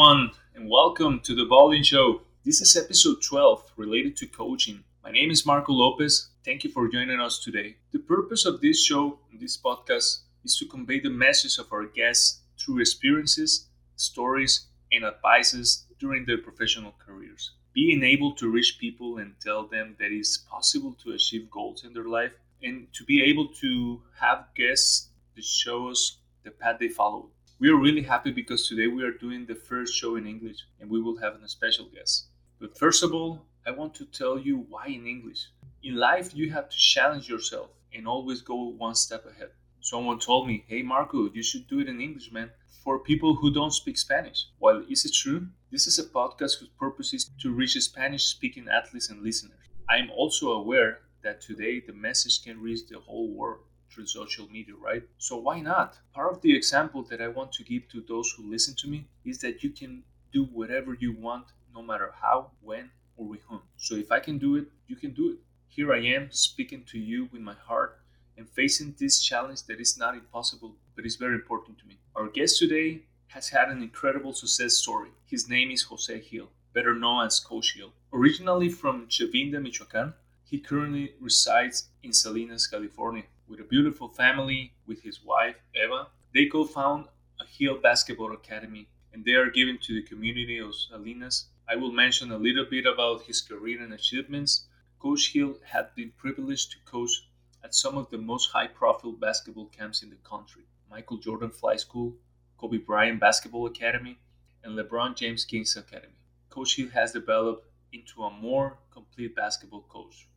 Everyone, and welcome to the Bowling Show. This is episode 12 related to coaching. My name is Marco Lopez. Thank you for joining us today. The purpose of this show, and this podcast, is to convey the message of our guests through experiences, stories, and advices during their professional careers. Being able to reach people and tell them that it's possible to achieve goals in their life, and to be able to have guests that show us the path they follow we are really happy because today we are doing the first show in English and we will have a special guest. But first of all, I want to tell you why in English. In life, you have to challenge yourself and always go one step ahead. Someone told me, Hey Marco, you should do it in English, man, for people who don't speak Spanish. While is it true? This is a podcast whose purpose is to reach Spanish speaking athletes and listeners. I am also aware that today the message can reach the whole world through social media, right? So why not? Part of the example that I want to give to those who listen to me is that you can do whatever you want, no matter how, when, or with whom. So if I can do it, you can do it. Here I am speaking to you with my heart and facing this challenge that is not impossible, but is very important to me. Our guest today has had an incredible success story. His name is Jose Gil, better known as Coach Gil. Originally from Chavinda, Michoacan, he currently resides in Salinas, California, with a beautiful family with his wife, Eva. They co found a Gil Basketball Academy and they are given to the community of Salinas. I will mention a little bit about his career and achievements. Coach Gil had been privileged to coach at some of the most high profile basketball camps in the country Michael Jordan Flight School, Kobe Bryant Basketball Academy, and LeBron James Kings Academy. Coach Gil has developed into a more complete basketball coach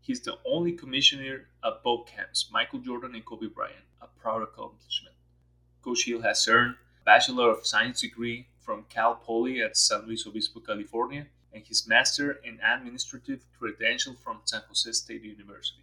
He's the only commissioner at both camps, Michael Jordan and Kobe Bryant, a proud accomplishment. Coach Gil has earned a Bachelor of Science degree from Cal Poly at San Luis Obispo, California, and his Master in Administrative credential from San Jose State University.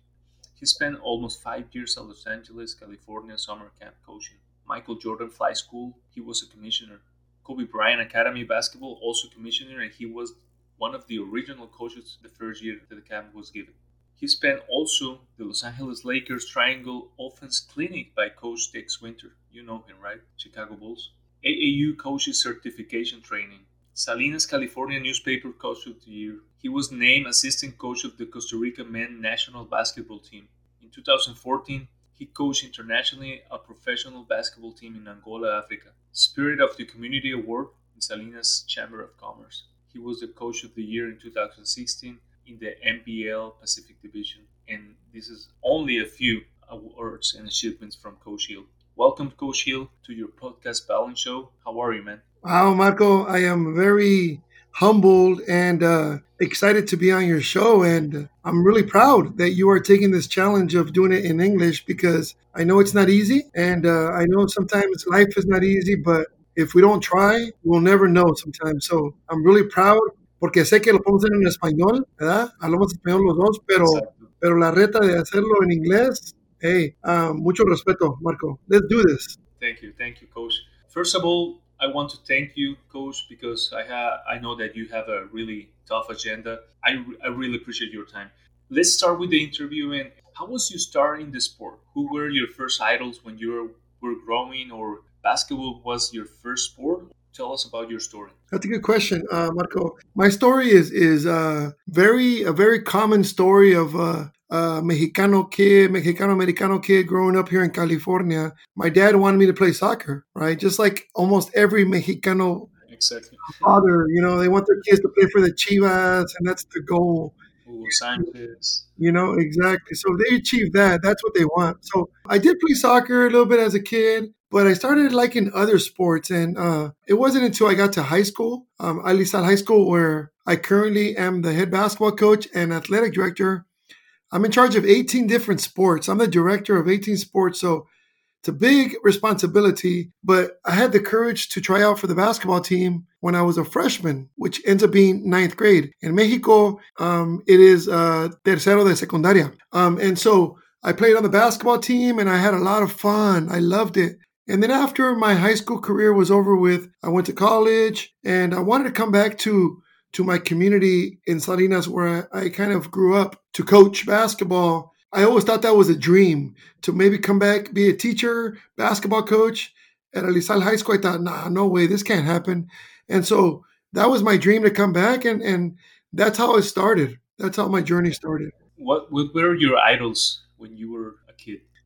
He spent almost five years at Los Angeles, California summer camp coaching. Michael Jordan Flight School, he was a commissioner. Kobe Bryant Academy Basketball, also commissioner, and he was one of the original coaches the first year that the camp was given. He spent also the Los Angeles Lakers Triangle Offense Clinic by Coach Tex Winter. You know him, right? Chicago Bulls. AAU Coaches Certification Training. Salinas, California Newspaper Coach of the Year. He was named assistant coach of the Costa Rica men national basketball team. In 2014, he coached internationally a professional basketball team in Angola, Africa. Spirit of the Community Award in Salinas Chamber of Commerce. He was the coach of the year in 2016 in the NBL Pacific Division. And this is only a few awards and achievements from Coach Gil. Welcome, Coach Gil, to your podcast Balance Show. How are you, man? Wow, Marco, I am very humbled and uh, excited to be on your show. And I'm really proud that you are taking this challenge of doing it in English because I know it's not easy. And uh, I know sometimes life is not easy, but if we don't try, we'll never know sometimes. So I'm really proud porque sé que lo podemos hacer en español, ¿verdad? Hablamos español los dos, pero, pero la reta de hacerlo en inglés, hey, uh, mucho respeto, Marco. Let's do this. Thank you, thank you, Coach. First of all, I want to thank you, Coach, because I have I know that you have a really tough agenda. I, I really appreciate your time. Let's start with the interview. And how was you starting the sport? Who were your first idols when you were, were growing, or basketball was your first sport? Tell us about your story. That's a good question, uh, Marco. My story is is uh, very a very common story of uh, a Mexicano kid, Mexicano Americano kid growing up here in California. My dad wanted me to play soccer, right? Just like almost every Mexicano exactly. father, you know, they want their kids to play for the Chivas, and that's the goal. Sanchez. You know, exactly. So they achieve that. That's what they want. So I did play soccer a little bit as a kid but I started liking other sports. And uh, it wasn't until I got to high school, um, Alisal High School, where I currently am the head basketball coach and athletic director. I'm in charge of 18 different sports. I'm the director of 18 sports. So it's a big responsibility, but I had the courage to try out for the basketball team when I was a freshman, which ends up being ninth grade. In Mexico, um, it is uh, tercero de secundaria. Um, and so I played on the basketball team and I had a lot of fun. I loved it. And then after my high school career was over with, I went to college and I wanted to come back to to my community in Salinas where I, I kind of grew up to coach basketball. I always thought that was a dream to maybe come back, be a teacher, basketball coach at Alisal High School. I thought, nah, no way, this can't happen. And so that was my dream to come back and and that's how it started. That's how my journey started. What, what were your idols when you were?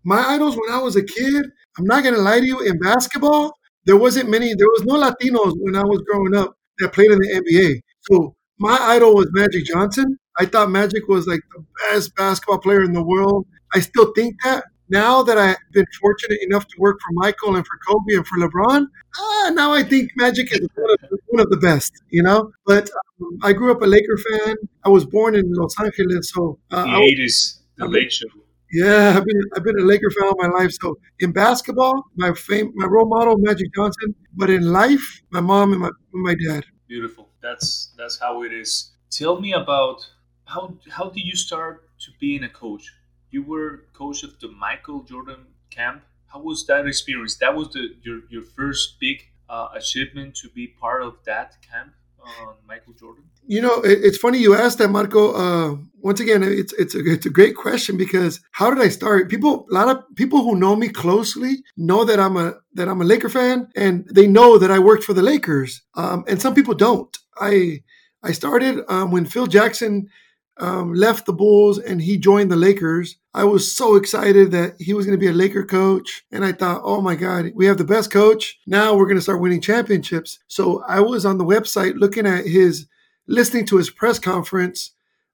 My idols when I was a kid, I'm not gonna lie to you, in basketball, there wasn't many, there was no Latinos when I was growing up that played in the NBA. So my idol was Magic Johnson. I thought Magic was like the best basketball player in the world. I still think that. Now that I've been fortunate enough to work for Michael and for Kobe and for LeBron, ah, now I think Magic is one of, one of the best, you know? But um, I grew up a Laker fan. I was born in Los Angeles, so uh, the eighties, the late show. Yeah, I've been I've been a Laker fan all my life. So in basketball, my fame, my role model, Magic Johnson. But in life, my mom and my my dad. Beautiful. That's that's how it is. Tell me about how how did you start to being a coach? You were coach of the Michael Jordan camp. How was that experience? That was the your your first big uh, achievement to be part of that camp on Michael Jordan? You know, it, it's funny you asked that, Marco. Uh, once again, it's it's a, it's a great question because how did I start? People, a lot of people who know me closely know that I'm a that I'm a Laker fan, and they know that I worked for the Lakers. Um, and some people don't. I I started um, when Phil Jackson um, left the Bulls and he joined the Lakers. I was so excited that he was going to be a Laker coach. And I thought, oh my God, we have the best coach. Now we're going to start winning championships. So I was on the website looking at his, listening to his press conference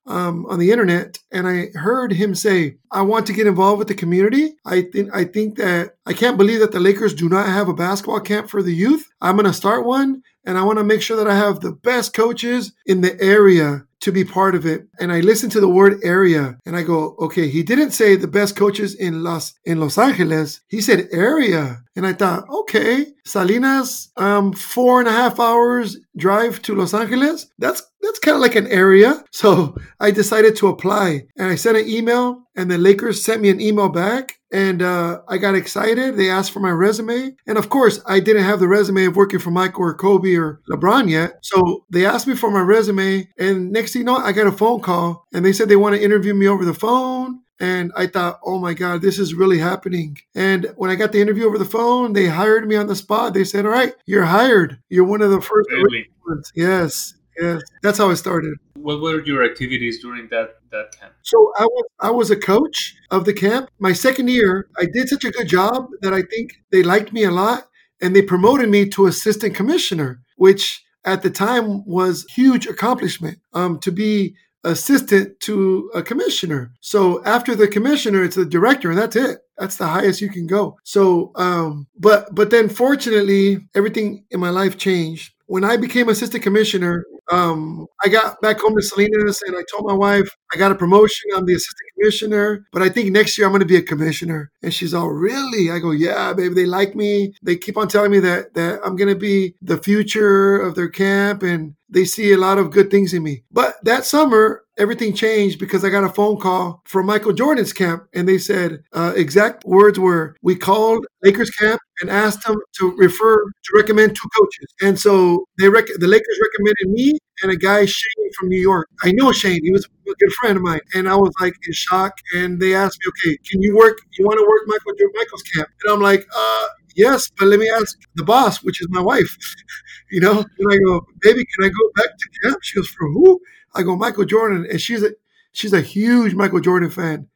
um, on the internet, and I heard him say, "I want to get involved with the community. I think I think that I can't believe that the Lakers do not have a basketball camp for the youth. I'm going to start one, and I want to make sure that I have the best coaches in the area to be part of it. And I listened to the word area and I go, okay, he didn't say the best coaches in Los in Los Angeles. He said area. And I thought, okay, Salinas, um, four and a half hours drive to Los Angeles. That's that's kind of like an area. So I decided to apply and I sent an email and the Lakers sent me an email back and uh, I got excited. They asked for my resume. And of course, I didn't have the resume of working for Michael or Kobe or LeBron yet. So they asked me for my resume. And next thing you know, I got a phone call and they said they want to interview me over the phone. And I thought, oh my God, this is really happening. And when I got the interview over the phone, they hired me on the spot. They said, all right, you're hired. You're one of the first. Really? Yes. Yes. That's how I started. What were your activities during that, that camp? So I was I was a coach of the camp. My second year, I did such a good job that I think they liked me a lot and they promoted me to assistant commissioner, which at the time was huge accomplishment. Um, to be assistant to a commissioner. So after the commissioner, it's the director, and that's it. That's the highest you can go. So, um, but but then fortunately, everything in my life changed when I became assistant commissioner, um, I got back home to Salinas and I told my wife, I got a promotion. I'm the assistant commissioner, but I think next year I'm going to be a commissioner. And she's all, really? I go, yeah, baby. They like me. They keep on telling me that, that I'm going to be the future of their camp and they see a lot of good things in me. But that summer, everything changed because I got a phone call from Michael Jordan's camp, and they said uh, exact words were, "We called Lakers camp and asked them to refer to recommend two coaches." And so they rec- the Lakers recommended me and a guy Shane from New York. I know Shane; he was a good friend of mine, and I was like in shock. And they asked me, "Okay, can you work? You want to work Michael Michael's camp?" And I'm like, uh, "Yes, but let me ask the boss, which is my wife." you know, and I go, "Baby, can I go back to camp?" She goes, "For who?" I go Michael Jordan, and she's a she's a huge Michael Jordan fan.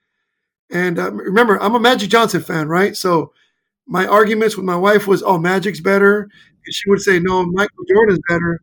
And uh, remember, I'm a Magic Johnson fan, right? So my arguments with my wife was, "Oh, Magic's better," and she would say, "No, Michael Jordan's better."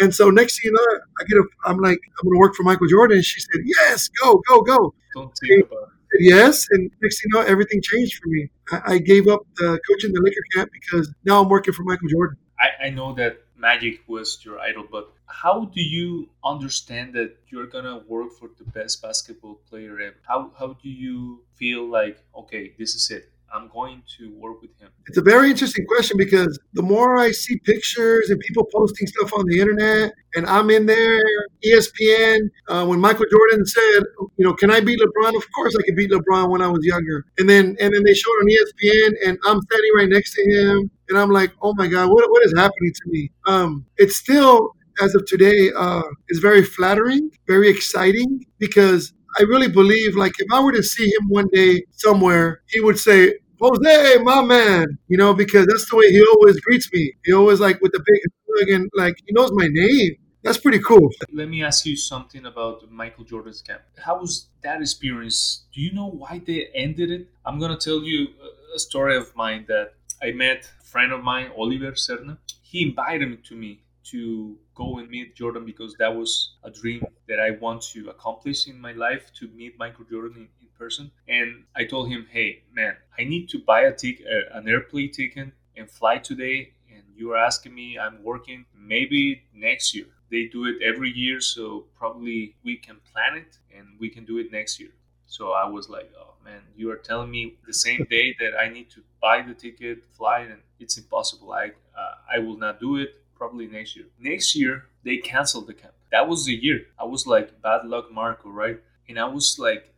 And so next thing you know, I get a, I'm like, I'm going to work for Michael Jordan. And she said, "Yes, go, go, go." Don't think about it. Yes, and next thing you know, everything changed for me. I, I gave up the coaching the Laker camp because now I'm working for Michael Jordan. I, I know that Magic was your idol, but how do you understand that you're gonna work for the best basketball player ever? How how do you feel like okay, this is it? I'm going to work with him? It's a very interesting question because the more I see pictures and people posting stuff on the internet, and I'm in there, ESPN, uh, when Michael Jordan said, you know, can I beat LeBron? Of course I could beat LeBron when I was younger. And then and then they showed on ESPN, and I'm standing right next to him, and I'm like, oh my God, what, what is happening to me? Um, it's still as of today uh, is very flattering, very exciting because I really believe like if I were to see him one day somewhere, he would say, Jose, my man, you know, because that's the way he always greets me. He always like with the big hug and like he knows my name. That's pretty cool. Let me ask you something about Michael Jordan's camp. How was that experience? Do you know why they ended it? I'm gonna tell you a story of mine that I met a friend of mine, Oliver Serna. He invited me to me to go and meet Jordan because that was a dream that I want to accomplish in my life to meet Michael Jordan person. And I told him, hey, man, I need to buy a ticket, uh, an airplane ticket and fly today. And you are asking me, I'm working maybe next year. They do it every year, so probably we can plan it and we can do it next year. So I was like, oh man, you are telling me the same day that I need to buy the ticket, fly, and it's impossible. I uh, I will not do it probably next year. Next year, they canceled the camp. That was the year. I was like, bad luck, Marco, right? And I was like,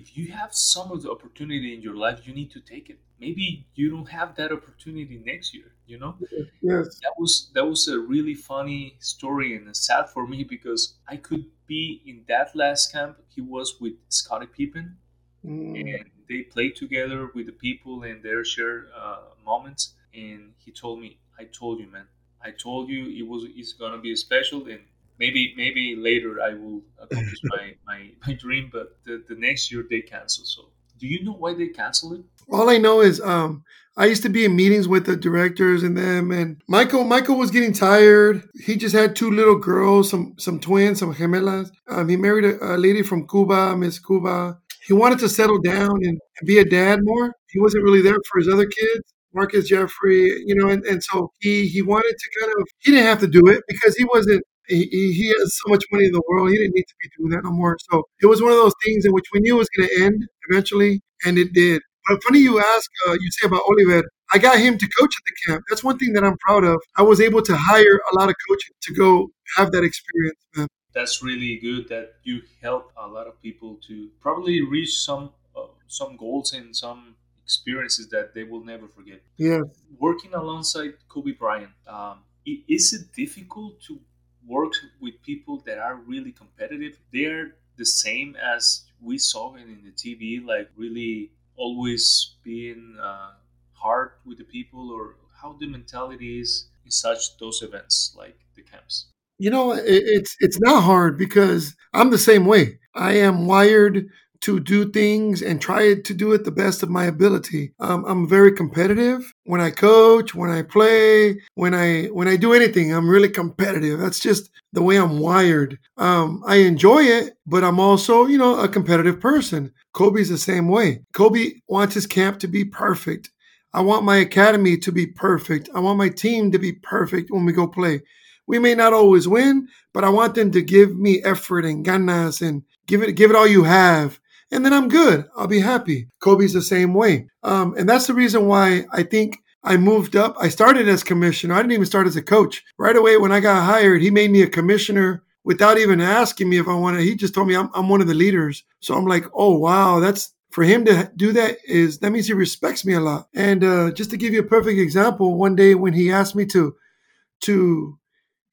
if you have some of the opportunity in your life, you need to take it. Maybe you don't have that opportunity next year, you know? Yes. That was that was a really funny story and sad for me because I could be in that last camp. He was with Scottie Pippen, mm. and they played together with the people and their shared uh, moments. And he told me, "I told you, man, I told you it was it's gonna be special, and maybe maybe later I will accomplish my, my my dream. But the, the next year they cancel. So do you know why they cancel it? All I know is um, I used to be in meetings with the directors and them, and Michael Michael was getting tired. He just had two little girls, some some twins, some gemelas. Um, he married a, a lady from Cuba, Miss Cuba. He wanted to settle down and be a dad more. He wasn't really there for his other kids. Marcus Jeffrey, you know, and, and so he he wanted to kind of he didn't have to do it because he wasn't he, he has so much money in the world he didn't need to be doing that no more. So it was one of those things in which we knew it was going to end eventually, and it did. But funny you ask, uh, you say about Oliver. I got him to coach at the camp. That's one thing that I'm proud of. I was able to hire a lot of coaches to go have that experience, man. That's really good that you help a lot of people to probably reach some uh, some goals and some experiences that they will never forget. Yeah. Working alongside Kobe Bryant, um, is it difficult to work with people that are really competitive? They're the same as we saw in the TV, like really always being uh, hard with the people, or how the mentality is in such those events like the camps. You know, it's it's not hard because I'm the same way. I am wired to do things and try to do it the best of my ability. Um, I'm very competitive when I coach, when I play, when I when I do anything. I'm really competitive. That's just the way I'm wired. Um, I enjoy it, but I'm also, you know, a competitive person. Kobe's the same way. Kobe wants his camp to be perfect. I want my academy to be perfect. I want my team to be perfect when we go play. We may not always win, but I want them to give me effort and ganas and give it give it all you have and then I'm good. I'll be happy. Kobe's the same way. Um, and that's the reason why I think I moved up. I started as commissioner. I didn't even start as a coach. Right away, when I got hired, he made me a commissioner without even asking me if I wanted. He just told me I'm, I'm one of the leaders. So I'm like, oh, wow, that's for him to do that is that means he respects me a lot. And uh, just to give you a perfect example, one day when he asked me to, to,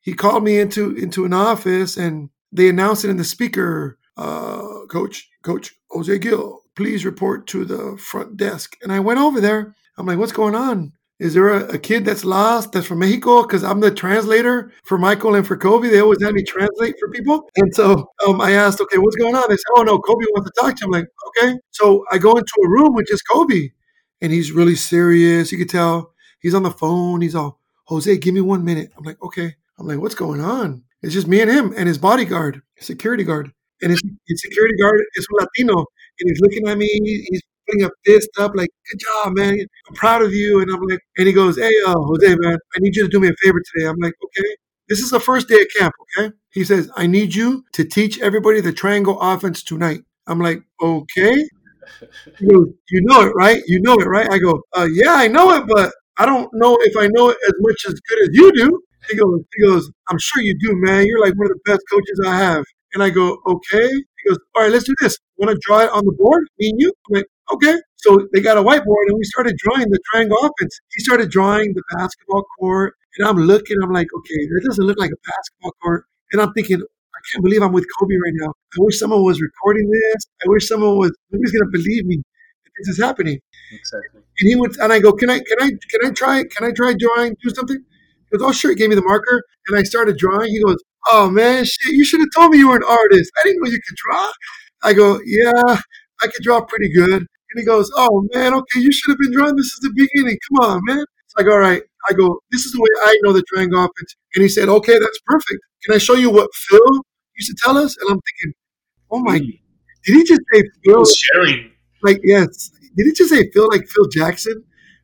he called me into into an office and they announced it in the speaker uh, coach, Coach Jose Gil, please report to the front desk. And I went over there. I'm like, what's going on? Is there a, a kid that's lost that's from Mexico? Because I'm the translator for Michael and for Kobe. They always have me translate for people. And so um, I asked, okay, what's going on? They said, oh, no, Kobe wants to talk to him. I'm like, okay. So I go into a room with just Kobe, and he's really serious. You could tell he's on the phone. He's all, Jose, give me one minute. I'm like, okay. I'm like, what's going on? It's just me and him and his bodyguard, security guard and his, his security guard is Latino, and he's looking at me. He's putting a fist up, like, "Good job, man! I'm proud of you." And I'm like, and he goes, "Hey, uh, Jose, man, I need you to do me a favor today." I'm like, "Okay." This is the first day of camp, okay? He says, I need you to teach everybody the triangle offense tonight. I'm like, okay. Goes, "You know it, right? You know it, right?" I go, uh, "Yeah, I know it, but I don't know if I know it as much as good as you do." He goes, "He goes, I'm sure you do, man. You're like one of the best coaches I have." And I go, "Okay." He goes, "All right, let's do this. Want to draw it on the board, me and you?" I'm like, "Okay." So they got a whiteboard, and we started drawing the triangle offense. He started drawing the basketball court, and I'm looking. I'm like, "Okay, that doesn't look like a basketball court." And I'm thinking, I can't believe I'm with Kobe right now. I wish someone was recording this. I wish someone was. Nobody's gonna believe me that this is happening. Exactly. And he would, and I go, can I, can I, can I try, can I try drawing, do something? He goes, oh sure. He gave me the marker, and I started drawing. He goes, oh man, shit, you should have told me you were an artist. I didn't know you could draw. I go, yeah, I could draw pretty good. And he goes, oh man, okay, you should have been drawing this is the beginning. Come on, man. So I go, all right. I go, this is the way I know the triangle offense. And he said, okay, that's perfect. Can I show you what Phil used to tell us? And I'm thinking, oh my, hmm. did he just say Phil? sharing. Like, yes. Did he just say Phil like Phil Jackson?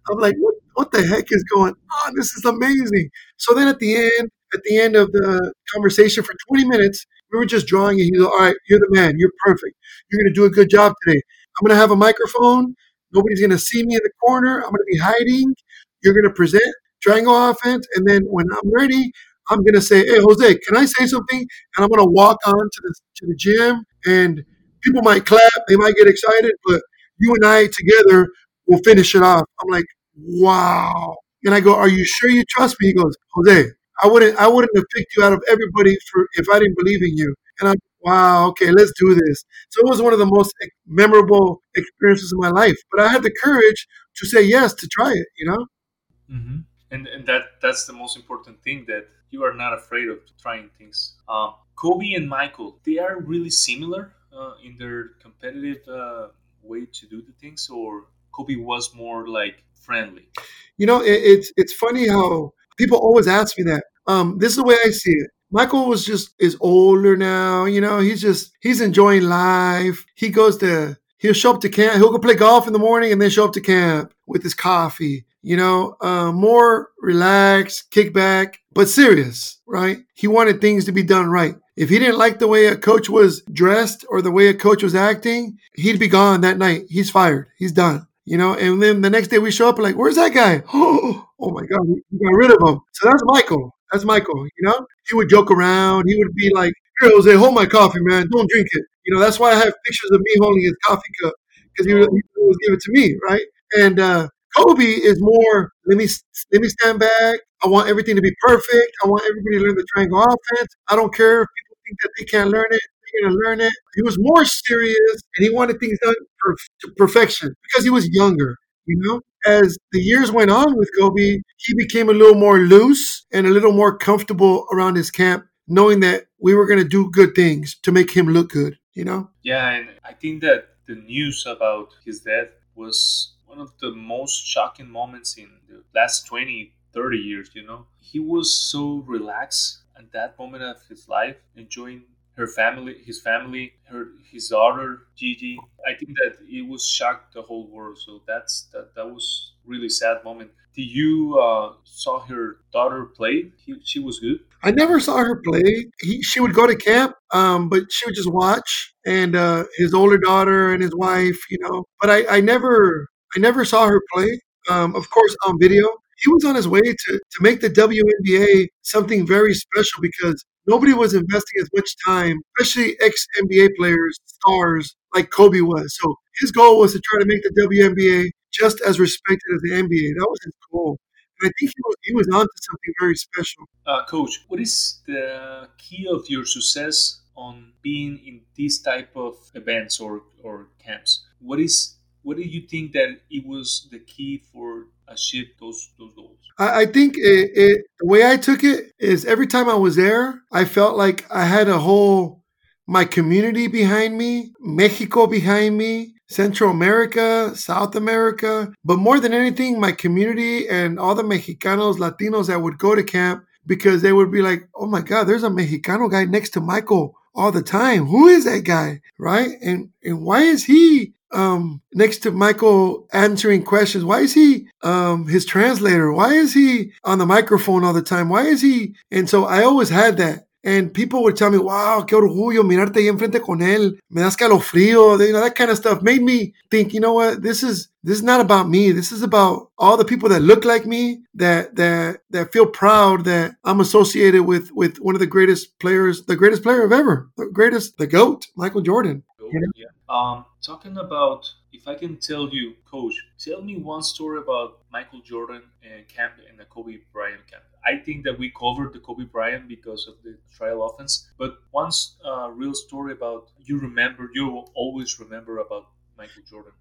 I'm like, what, what the heck is going on? This is amazing. So then at the end, at the end of the conversation for 20 minutes, we were just drawing and he goes, all right, you're the man. You're perfect. You're going to do a good job today. I'm going to have a microphone. Nobody's going to see me in the corner. I'm going to be hiding. You're going to present triangle offense. And then when I'm ready, I'm going to say, hey, Jose, can I say something? And I'm going to walk on to the, to the gym and people might clap. They might get excited, but you and I together will finish it off. I'm like, wow. And I go, are you sure you trust me? He goes, Jose, I wouldn't, I wouldn't have picked you out of everybody for if I didn't believe in you. And I'm, wow, okay, let's do this. So it was one of the most memorable experiences of my life. But I had the courage to say yes to try it. You know? hmm And and that that's the most important thing that you are not afraid of trying things. Um, Kobe and Michael, they are really similar uh, in their competitive uh, way to do the things, or Kobe was more like friendly. You know, it, it's it's funny how people always ask me that. Um, this is the way I see it. Michael was just is older now. You know, he's just he's enjoying life. He goes to he'll show up to camp. He'll go play golf in the morning and then show up to camp with his coffee. You know, uh, more relaxed, kick back, but serious. Right? He wanted things to be done right. If he didn't like the way a coach was dressed or the way a coach was acting, he'd be gone that night. He's fired. He's done you know. And then the next day we show up like, where's that guy? Oh, oh my God, we got rid of him. So that's Michael. That's Michael. You know, he would joke around. He would be like, here, Jose, hold my coffee, man. Don't drink it. You know, that's why I have pictures of me holding his coffee cup because he would always give it to me, right? And uh, Kobe is more. Let me let me stand back. I want everything to be perfect. I want everybody to learn the triangle offense. I don't care if people think that they can't learn it. They're gonna learn it. He was more serious, and he wanted things done to perfection because he was younger. You know, as the years went on with Kobe, he became a little more loose and a little more comfortable around his camp, knowing that we were gonna do good things to make him look good. You know. Yeah, and I think that the news about his death was one of the most shocking moments in the last 20, 30 years, you know. He was so relaxed at that moment of his life, enjoying her family, his family, her his daughter Gigi. I think that it was shocked the whole world. So that's that that was really sad moment. Did you uh, saw her daughter play? He, she was good. I never saw her play. He, she would go to camp, um, but she would just watch. And uh, his older daughter and his wife, you know. But I, I never, I never saw her play. Um, of course, on video. He was on his way to to make the WNBA something very special because nobody was investing as much time, especially ex NBA players, stars like Kobe was. So his goal was to try to make the WNBA just as respected as the NBA. That was his goal. And I think he was, he was onto something very special. Uh, coach, what is the key of your success on being in these type of events or, or camps? What is what do you think that it was the key for achieve those those goals? I, I think it, it, the way I took it is every time I was there, I felt like I had a whole my community behind me, Mexico behind me, Central America, South America, but more than anything, my community and all the Mexicanos, Latinos that would go to camp because they would be like, "Oh my God, there's a Mexicano guy next to Michael all the time. Who is that guy, right? And and why is he um, next to Michael answering questions? Why is he um, his translator? Why is he on the microphone all the time? Why is he? And so I always had that. And people would tell me, wow, qué orgullo mirarte ahí enfrente con él. Me das calofrío. You know, that kind of stuff made me think, you know what, this is this is not about me. This is about all the people that look like me, that that that feel proud that I'm associated with with one of the greatest players, the greatest player of ever, the greatest, the GOAT, Michael Jordan. You know? Yeah. Um, talking about if I can tell you, coach, tell me one story about Michael Jordan and camp and the Kobe Bryant camp. I think that we covered the Kobe Bryant because of the triangle offense, but one uh, real story about you remember, you will always remember about Michael Jordan.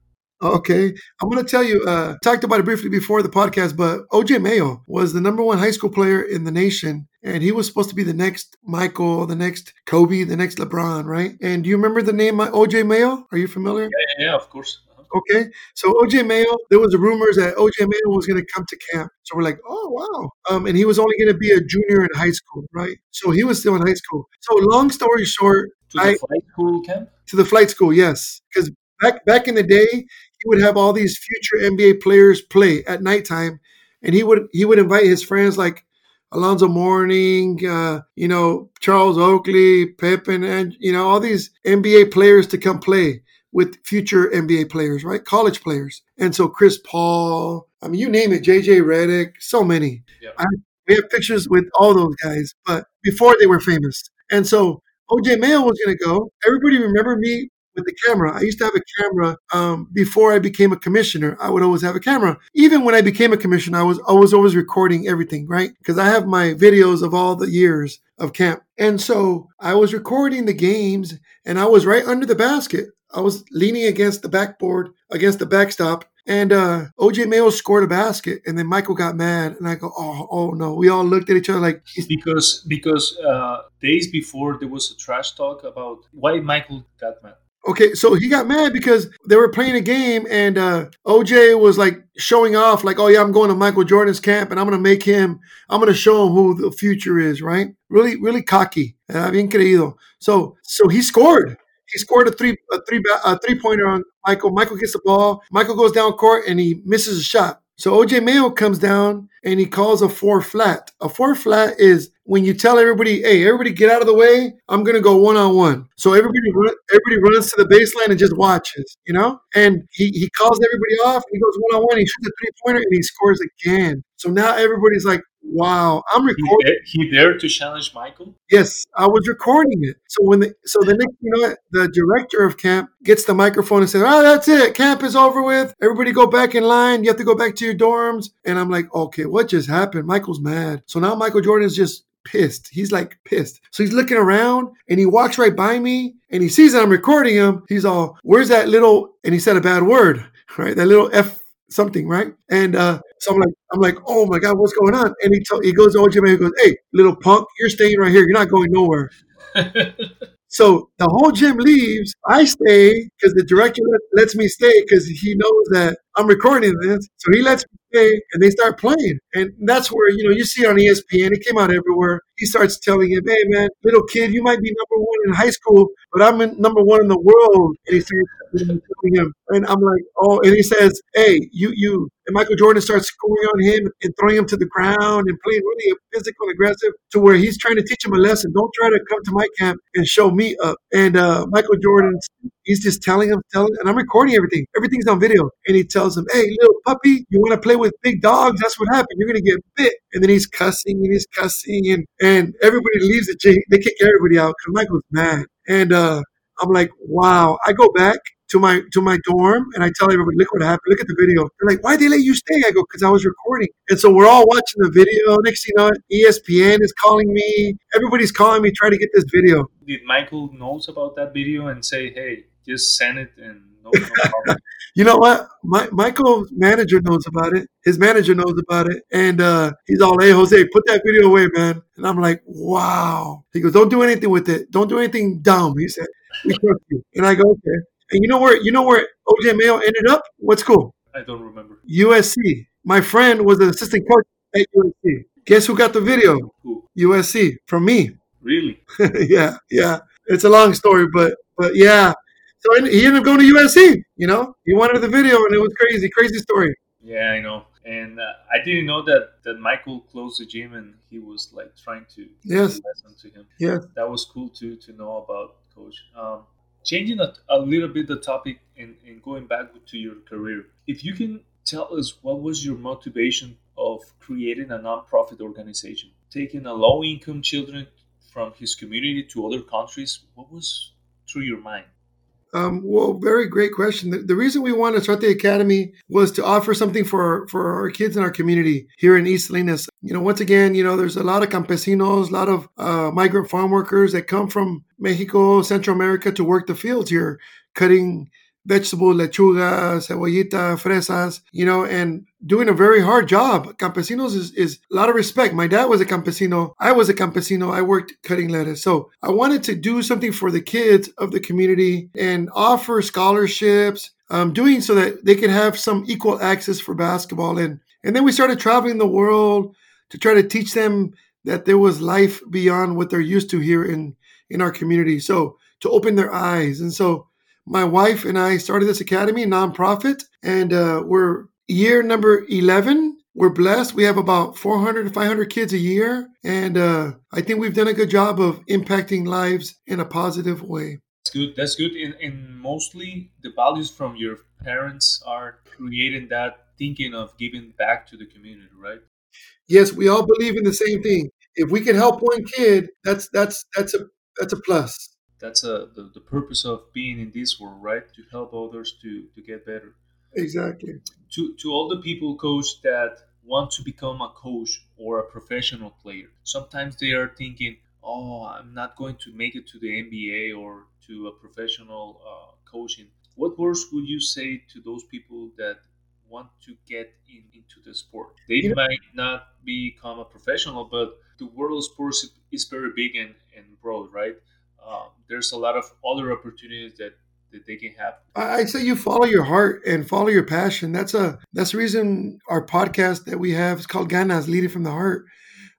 Okay, I'm going to tell you. Uh, talked about it briefly before the podcast, but OJ Mayo was the number one high school player in the nation, and he was supposed to be the next Michael, the next Kobe, the next LeBron, right? And do you remember the name OJ Mayo? Are you familiar? Yeah, yeah, of course. Uh-huh. Okay, so OJ Mayo, there was rumors that OJ Mayo was going to come to camp. So we're like, oh wow, um, and he was only going to be a junior in high school, right? So he was still in high school. So long story short, to the I, flight school camp. To the flight school, yes, because back back in the day, he would have all these future NBA players play at nighttime, and he would he would invite his friends like Alonzo Mourning, uh, you know Charles Oakley, Pippen, and you know all these NBA players to come play with future NBA players, right? College players, and so Chris Paul, I mean you name it, JJ Redick, so many. Yep. I, we have pictures with all those guys, but before they were famous, and so OJ Mayo was going to go. Everybody remember me with the camera. I used to have a camera um, before I became a commissioner. I would always have a camera. Even when I became a commissioner, I was I was always recording everything, right? Because I have my videos of all the years of camp. And so I was recording the games and I was right under the basket. I was leaning against the backboard, against the backstop, and uh, OJ Mayo scored a basket, and then Michael got mad, and I go, "Oh, oh no!" We all looked at each other like because because uh, days before there was a trash talk about why Michael got mad. Okay, so he got mad because they were playing a game and uh, OJ was like showing off, like, "Oh yeah, I'm going to Michael Jordan's camp and I'm going to make him, I'm going to show him who the future is." Right? Really, really cocky, uh, bien creído. So, so he scored. He scored a three, a three, a three pointer on Michael. Michael gets the ball. Michael goes down court and he misses a shot. So OJ Mayo comes down and he calls a four flat. A four flat is when you tell everybody, "Hey, everybody, get out of the way. I'm gonna go one on one." So everybody, everybody runs to the baseline and just watches, you know. And he, he calls everybody off. he goes one on one. He shoots a three pointer and he scores again. So now everybody's like, "Wow, I'm recording." He, he dared to challenge Michael. Yes, I was recording it. So when the so the next, you know, the director of camp gets the microphone and says, "Oh, that's it. Camp is over with. Everybody go back in line. You have to go back to your dorms." And I'm like, "Okay, what just happened?" Michael's mad. So now Michael Jordan is just pissed. He's like pissed. So he's looking around and he walks right by me and he sees that I'm recording him. He's all, where's that little, and he said a bad word, right? That little F something, right? And uh, so I'm like, I'm like, oh my God, what's going on? And he, t- he goes to OJ and he goes, hey, little punk, you're staying right here. You're not going nowhere. So the whole gym leaves. I stay because the director lets me stay because he knows that I'm recording this. So he lets me stay and they start playing. And that's where, you know, you see on ESPN, it came out everywhere. He starts telling him, hey, man, little kid, you might be number one in high school, but I'm number one in the world. And he starts and I'm like, oh, and he says, hey, you, you, and Michael Jordan starts scoring on him and throwing him to the ground and playing really physical and aggressive to where he's trying to teach him a lesson. Don't try to come to my camp and show me up. And uh, Michael Jordan, he's just telling him, telling, and I'm recording everything. Everything's on video. And he tells him, hey, little puppy, you want to play with big dogs? That's what happened. You're going to get bit. And then he's cussing and he's cussing. And, and everybody leaves the gym. They kick everybody out because Michael's mad. And uh, I'm like, wow. I go back to my to my dorm and I tell everybody, look what happened. Look at the video. They're like, why did they let you stay? I go, because I was recording. And so we're all watching the video. Next thing you know, ESPN is calling me. Everybody's calling me trying to get this video. Did Michael knows about that video and say, hey, just send it and no, no you know what? My Michael's manager knows about it. His manager knows about it. And uh, he's all, hey, Jose, put that video away, man. And I'm like, wow. He goes, don't do anything with it. Don't do anything dumb. He said, we trust you. And I go, okay. And you know where you know where OJ Mayo ended up? What school? I don't remember. USC. My friend was an assistant coach at USC. Guess who got the video? Who? USC from me. Really? yeah, yeah. It's a long story, but but yeah. So he ended up going to USC. You know, he wanted the video, and it was crazy, crazy story. Yeah, I know. And uh, I didn't know that that Michael closed the gym and he was like trying to yes listen to him. Yeah. that was cool to to know about, Coach. Um, changing a, a little bit the topic and, and going back to your career, if you can tell us what was your motivation of creating a nonprofit organization, taking a low income children from his community to other countries, what was through your mind? Um, well, very great question. The, the, reason we wanted to start the academy was to offer something for for our kids in our community here in East Salinas. You know, once again, you know, there's a lot of campesinos, a lot of uh, migrant farm workers that come from Mexico, Central America to work the fields here, cutting vegetable, lechuga, cebollita, fresas, you know, and doing a very hard job. Campesinos is, is a lot of respect. My dad was a campesino. I was a campesino. I worked cutting lettuce. So I wanted to do something for the kids of the community and offer scholarships, um, doing so that they could have some equal access for basketball. And, and then we started traveling the world to try to teach them that there was life beyond what they're used to here in, in our community. So to open their eyes. And so my wife and I started this academy, nonprofit, and uh, we're year number 11. We're blessed. We have about 400 to 500 kids a year. And uh, I think we've done a good job of impacting lives in a positive way. That's good. That's good. And, and mostly the values from your parents are creating that thinking of giving back to the community, right? Yes, we all believe in the same thing. If we can help one kid, that's that's that's a that's a plus that's a the, the purpose of being in this world right? To help others to to get better. Exactly. To to all the people coach that want to become a coach or a professional player sometimes they are thinking oh i'm not going to make it to the nba or to a professional uh, coaching. What words would you say to those people that want to get in, into the sport? They yeah. might not become a professional but the world of sports is very big and, and broad right um, there's a lot of other opportunities that that they can have. I say you follow your heart and follow your passion. That's a that's the reason our podcast that we have is called Ganas, leading from the heart,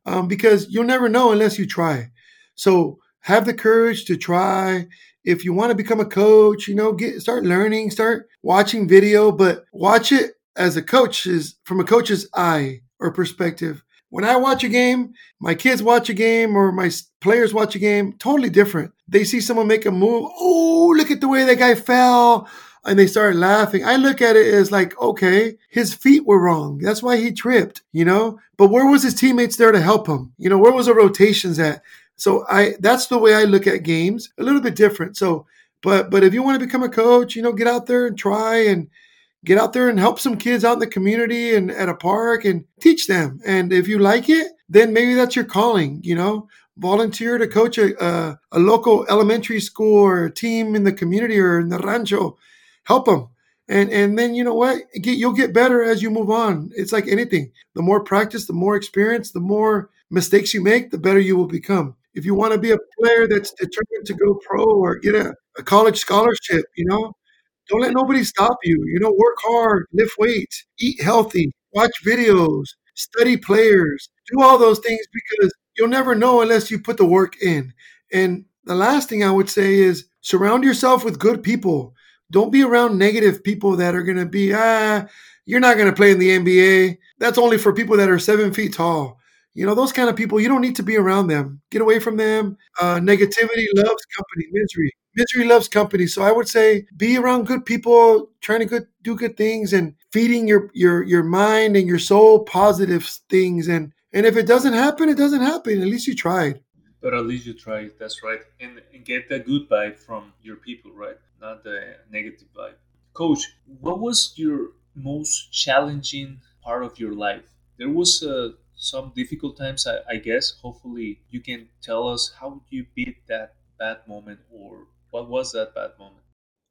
um, because you'll never know unless you try. So have the courage to try. If you want to become a coach, you know, get start learning, start watching video, but watch it as a coach is from a coach's eye or perspective. When I watch a game, my kids watch a game or my players watch a game, totally different. They see someone make a move. Oh, look at the way that guy fell. And they start laughing. I look at it as like, okay, his feet were wrong. That's why he tripped, you know? But where was his teammates there to help him? You know, where was the rotations at? So I that's the way I look at games. A little bit different. So but but if you want to become a coach, you know, get out there and try and get out there and help some kids out in the community and at a park and teach them. And if you like it, then maybe that's your calling, you know, volunteer to coach a, a, a local elementary school or team in the community or in the rancho, help them. And, and then you know what? Get, you'll get better as you move on. It's like anything. The more practice the more experience the more mistakes you make the better you will become. If you want to be a player that's determined to go pro or get a, a college scholarship you know don't let nobody stop you. You know, work hard, lift weights, eat healthy, watch videos, study players, do all those things because you'll never know unless you put the work in. And the last thing I would say is surround yourself with good people. Don't be around negative people that are going to be, ah, you're not going to play in the NBA. That's only for people that are seven feet tall. You know, those kind of people, you don't need to be around them. Get away from them. Uh, negativity loves company, misery misery loves company. So I would say be around good people, trying to good, do good things, and feeding your your your mind and your soul positive things. And and if it doesn't happen, it doesn't happen. At least you tried. But at least you tried. That's right. And, and get that good vibe from your people, right? Not the negative vibe. Coach, what was your most challenging part of your life? There was uh, some difficult times, I, I guess. Hopefully, you can tell us how you beat that bad moment or what was that bad moment?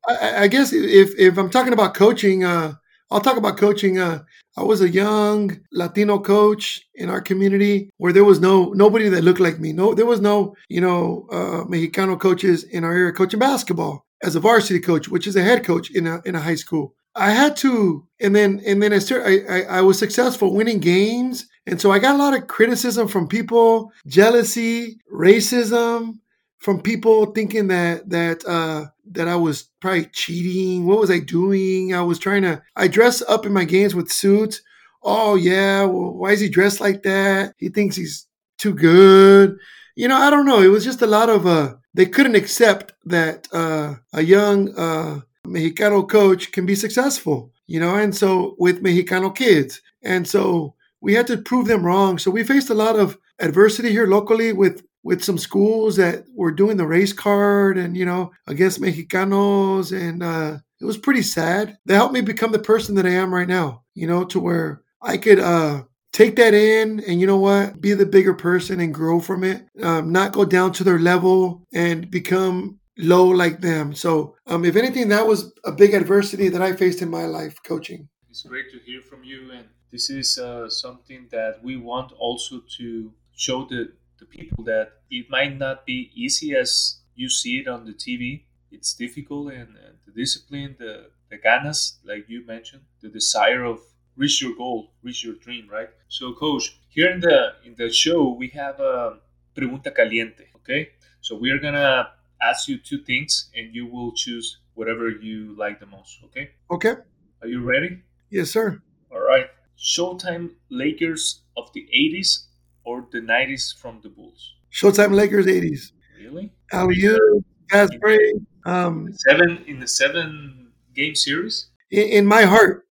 I, I guess if if I'm talking about coaching, uh, I'll talk about coaching. Uh, I was a young Latino coach in our community where there was no nobody that looked like me. No, there was no you know uh, Mexicano coaches in our area coaching basketball as a varsity coach, which is a head coach in a in a high school. I had to, and then and then I, started, I, I, I was successful winning games, and so I got a lot of criticism from people, jealousy, racism, from people thinking that that uh, that I was probably cheating. What was I doing? I was trying to. I dress up in my games with suits, oh yeah, well, why is he dressed like that? He thinks he's too good. You know, I don't know. It was just a lot of uh they couldn't accept that uh a young uh Mexicano coach can be successful, you know, and so with Mexicano kids. And so we had to prove them wrong. So we faced a lot of adversity here locally with with some schools that were doing the race card and you know against Mexicanos and uh it was pretty sad. They helped me become the person that I am right now, you know, to where I could uh take that in and you know what be the bigger person and grow from it um, not go down to their level and become low like them so um, if anything that was a big adversity that i faced in my life coaching it's great to hear from you and this is uh, something that we want also to show the, the people that it might not be easy as you see it on the tv it's difficult and, and the discipline the, the ganas like you mentioned the desire of reach your goal, reach your dream, right? So, coach, here in the in the show we have a pregunta caliente. Okay, so we are gonna ask you two things, and you will choose whatever you like the most. Okay. Okay. Are you ready? Yes, sir. All right. Showtime Lakers of the '80s or the '90s from the Bulls? Showtime Lakers '80s. Really? Alley-oop, pass break. Um, seven in the seven game series. In, in my heart,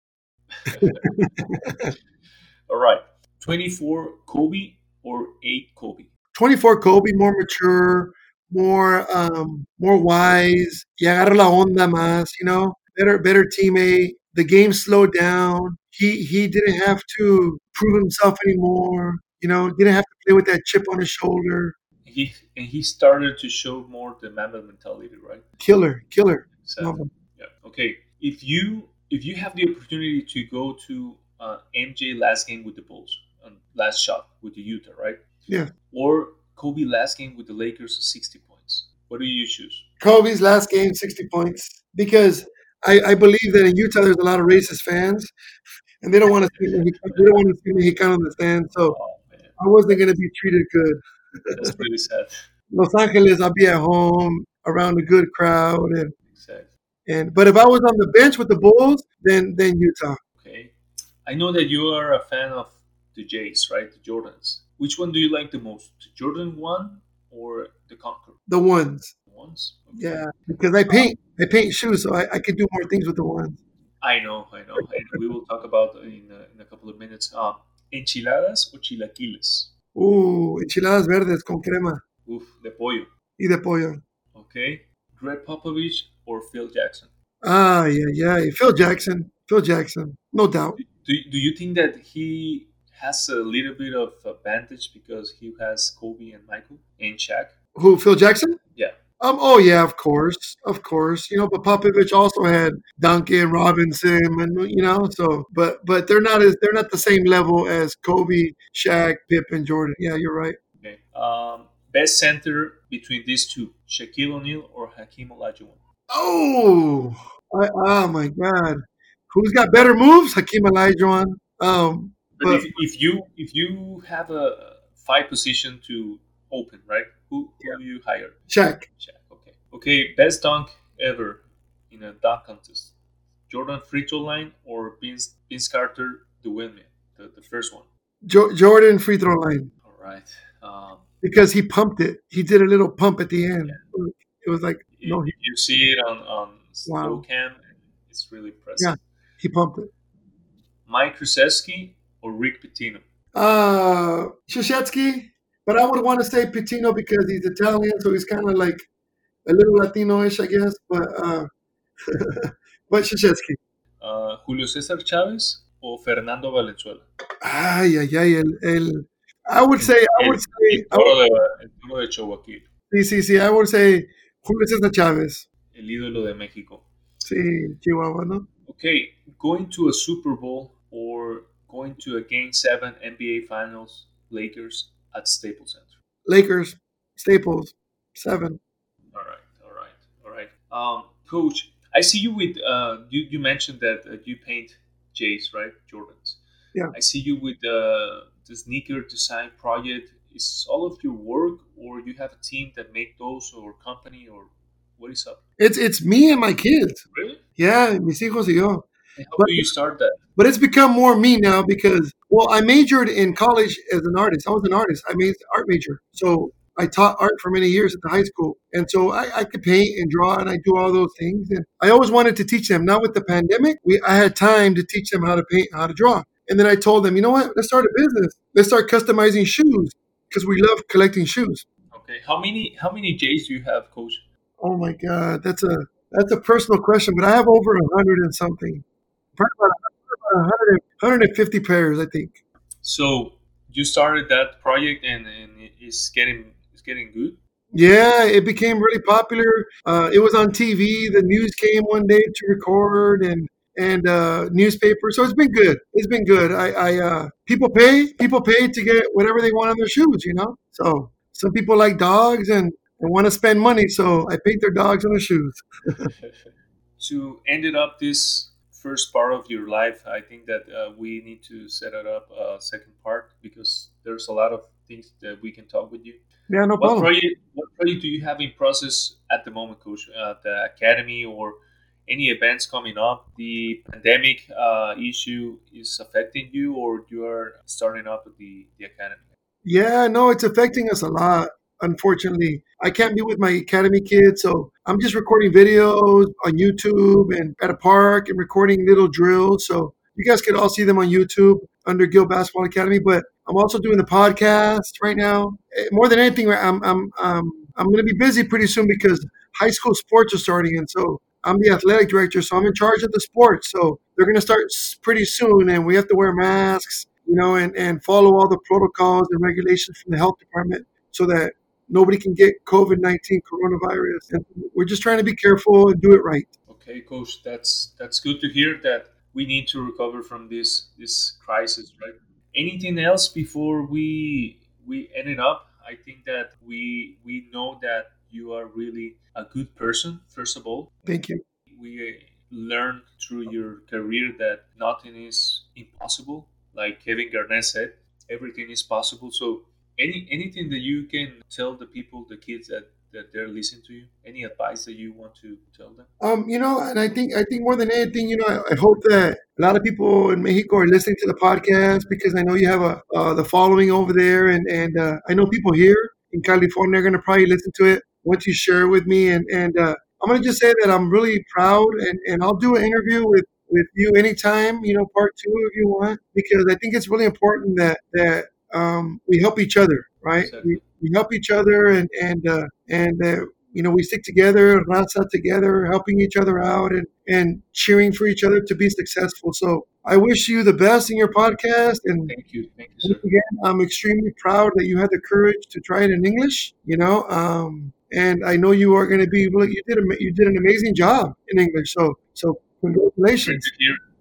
All right. 24 Kobe or 8 Kobe? 24 Kobe, more mature, more um, more wise. Y agarra la onda más, you know. Better better teammate. The game slowed down. He he didn't have to prove himself anymore. You know, didn't have to play with that chip on his shoulder. He and he started to show more the Mamba mentality, right? Killer, killer. So, yeah. Okay. If you if you have the opportunity to go to uh, MJ last game with the Bulls, um, last shot with the Utah, right? Yeah. Or Kobe last game with the Lakers, 60 points. What do you choose? Kobe's last game, 60 points. Because I, I believe that in Utah there's a lot of racist fans, and they don't want to see me. They don't want to see me Mexicano in the stand. So oh, I wasn't going to be treated good. That's pretty sad. Los Angeles, I'll be at home around a good crowd, and exactly. And but if I was on the bench with the Bulls, then then Utah. Okay, I know that you are a fan of the Jays, right? The Jordans. Which one do you like the most, the Jordan one or the Concord? The ones. The ones. Okay. Yeah, because I paint. I paint shoes, so I, I could do more things with the ones. I know, I know, and we will talk about in a, in a couple of minutes. Um, enchiladas o chilaquiles. Uh, enchiladas verdes con crema. Uf, de pollo. Y de pollo. Okay. Gregg Popovich or Phil Jackson? Ah, yeah, yeah. Phil Jackson. Phil Jackson. No doubt. Do, do you think that he has a little bit of advantage because he has Kobe and Michael and Shaq? Who, Phil Jackson? Um. Oh yeah, of course, of course. You know, but Popovich also had Duncan Robinson, and you know, so but but they're not as they're not the same level as Kobe, Shaq, Pip, and Jordan. Yeah, you're right. Okay. Um. Best center between these two, Shaquille O'Neal or Hakeem Olajuwon? Oh, I, oh my God! Who's got better moves? Hakeem Olajuwon. Um, but, but if, if, you if you have a five position to open, right? Who, who you hire? Shaq. Shaq. Okay. Okay. Best dunk ever in a dunk contest: Jordan free throw line or Vince Vince Carter the windmill, the, the first one. Jo- Jordan free throw line. All right. Um, because he pumped it. He did a little pump at the end. Yeah. It was like no. He, you see it on on wow. cam. It's really impressive. Yeah, he pumped it. Mike Krzyzewski or Rick Pitino? Uh, Krzyzewski, but I would want to say Pitino because he's Italian, so he's kind of like a little Latino-ish, I guess. But uh, but Krzyzewski. Uh, Julio César Chávez or Fernando Valenzuela? Ay, ay, ay, el, el I would say, I would say, el toro, de, el toro de Chihuahua. Sí, sí, sí, I would say Julio César Chávez. El ídolo de México. Sí, Chihuahua, ¿no? Okay, going to a Super Bowl or going to a Game 7 NBA Finals, Lakers at Staples Center? Lakers, Staples, 7. All right, all right, all right. Um, Coach, I see you with, uh, you, you mentioned that uh, you paint Jays, right? Jordans. Yeah. I see you with uh, the sneaker design project is all of your work or you have a team that make those or company or what is up? It's it's me and my kids. Really? Yeah, mis hijos y yo. How but, do you start that? but it's become more me now because well, I majored in college as an artist. I was an artist. I made art major, so I taught art for many years at the high school, and so I, I, could paint and draw, and I do all those things. And I always wanted to teach them. Now with the pandemic, we I had time to teach them how to paint, how to draw. And then I told them, you know what? Let's start a business. Let's start customizing shoes because we love collecting shoes. Okay, how many how many J's do you have, Coach? Oh my God, that's a that's a personal question, but I have over a hundred and something, about 100, 150 pairs, I think. So you started that project, and, and it's getting it's getting good. Yeah, it became really popular. Uh, it was on TV. The news came one day to record, and and uh, newspaper. So it's been good. It's been good. I, I uh, people pay people pay to get whatever they want on their shoes. You know. So some people like dogs and, and want to spend money. So I paint their dogs on their shoes. to end it up this first part of your life, I think that uh, we need to set it up a second part because there's a lot of things that we can talk with you. Yeah, no what problem. Project, what project do you have in process at the moment, Coach? Uh, the academy or any events coming up? The pandemic uh, issue is affecting you, or you are starting up the the academy? Yeah, no, it's affecting us a lot. Unfortunately, I can't be with my academy kids, so I'm just recording videos on YouTube and at a park and recording little drills. So you guys can all see them on YouTube under Gil Basketball Academy. But I'm also doing the podcast right now. Eh, more than anything, I'm I'm um, I'm going to be busy pretty soon because high school sports are starting, and so I'm the athletic director, so I'm in charge of the sports. So they're going to start pretty soon, and we have to wear masks, you know, and, and follow all the protocols and regulations from the health department so that nobody can get COVID 19 coronavirus. And we're just trying to be careful and do it right. Okay, coach, that's that's good to hear that we need to recover from this this crisis, right? Anything else before we we end it up? I think that we we know that you are really a good person, first of all. Thank you. We uh, learned through your career that nothing is impossible. Like Kevin Garnett said, everything is possible. So, any anything that you can tell the people, the kids that that they're listening to you? Any advice that you want to tell them? Um, you know, and I think I think more than anything, you know, I, I hope that a lot of people in Mexico are listening to the podcast because I know you have a uh, the following over there, and and uh, I know people here in California are going to probably listen to it once you share it with me. And, and uh, I'm going to just say that I'm really proud and, and I'll do an interview with, with you anytime, you know, part two if you want, because I think it's really important that, that um, we help each other, right? Exactly. We, we, help each other and, and, uh, and, uh, you know, we stick together, raza together, helping each other out and, and cheering for each other to be successful. So I wish you the best in your podcast. And thank you. Thank you, sir. Again, I'm extremely proud that you had the courage to try it in English, you know, um, and I know you are going to be. You did a, you did an amazing job in English. So so congratulations.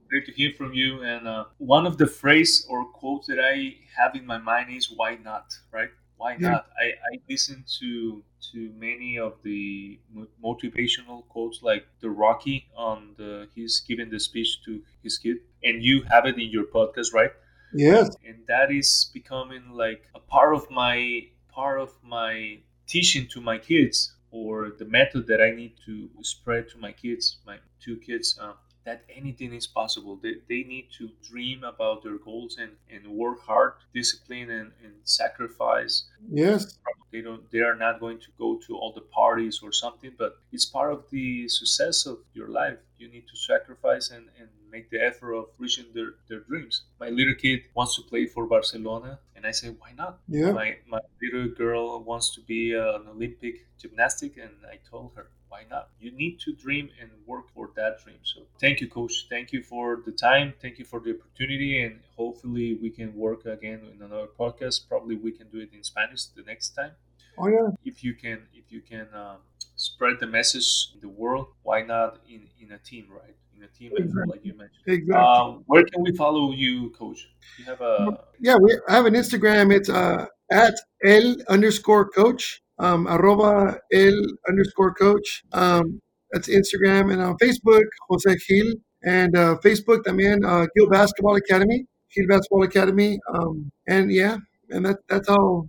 Great to hear, great to hear from you. And uh, one of the phrase or quotes that I have in my mind is "Why not?" Right? Why yeah. not? I, I listen to to many of the motivational quotes like the Rocky on the he's giving the speech to his kid, and you have it in your podcast, right? Yes. And that is becoming like a part of my part of my teaching to my kids or the method that I need to spread to my kids, my two kids, uh, that anything is possible. They, they need to dream about their goals and, and work hard, discipline and, and sacrifice. Yes. They don't they are not going to go to all the parties or something, but it's part of the success of your life. You need to sacrifice and, and make the effort of reaching their, their dreams. My little kid wants to play for Barcelona and I say, why not? Yeah. My, my little girl wants to be uh, an Olympic gymnastic and I told her, why not? You need to dream and work for that dream. So thank you, coach. Thank you for the time. Thank you for the opportunity. And hopefully we can work again in another podcast. Probably we can do it in Spanish the next time. Oh yeah. If you can, if you can um, spread the message in the world, why not in, in a team, right? In a team exactly. effort, like you mentioned. Exactly. Um, where can we follow you, coach? You have a yeah. We I have an Instagram. It's uh, at l underscore coach um, arroba el underscore coach. Um, that's Instagram and on Facebook, Jose Gil. And uh, Facebook también, uh, Gil Basketball Academy, Gil Basketball Academy. Um, and yeah, and that, that's how.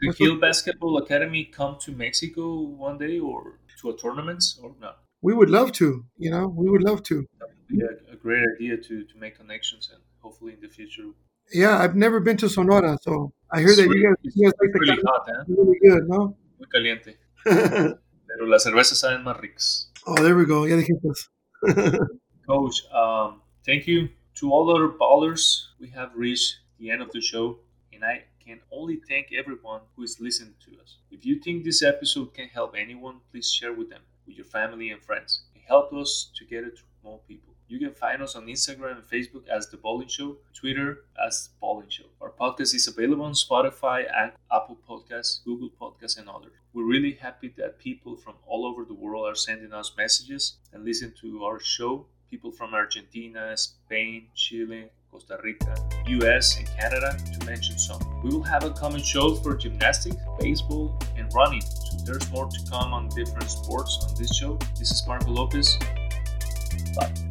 Did Gil Basketball Academy come to Mexico one day or to a tournament or not? We would love to, you know, we would love to. That would be a, a great idea to, to make connections and hopefully in the future. Yeah, I've never been to Sonora, so I hear that you guys, you guys like the really hot, really good, no? Muy caliente. Pero las cervezas saben más ricas. oh, there we go. Ya dijiste. Coach, um, thank you to all our ballers. We have reached the end of the show, and I can only thank everyone who is listening to us. If you think this episode can help anyone, please share with them, with your family and friends, and help us to get it to more people. You can find us on Instagram and Facebook as The Bowling Show, Twitter as Bowling Show. Our podcast is available on Spotify, and Apple Podcasts, Google Podcasts, and others. We're really happy that people from all over the world are sending us messages and listen to our show. People from Argentina, Spain, Chile, Costa Rica, US, and Canada, to mention some. We will have upcoming show for gymnastics, baseball, and running. So there's more to come on different sports on this show. This is Marco Lopez. Bye.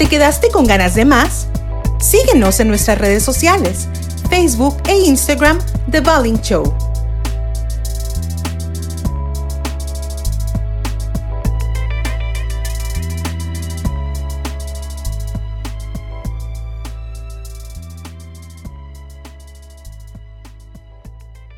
¿Te quedaste con ganas de más? Síguenos en nuestras redes sociales, Facebook e Instagram, The Bowling Show.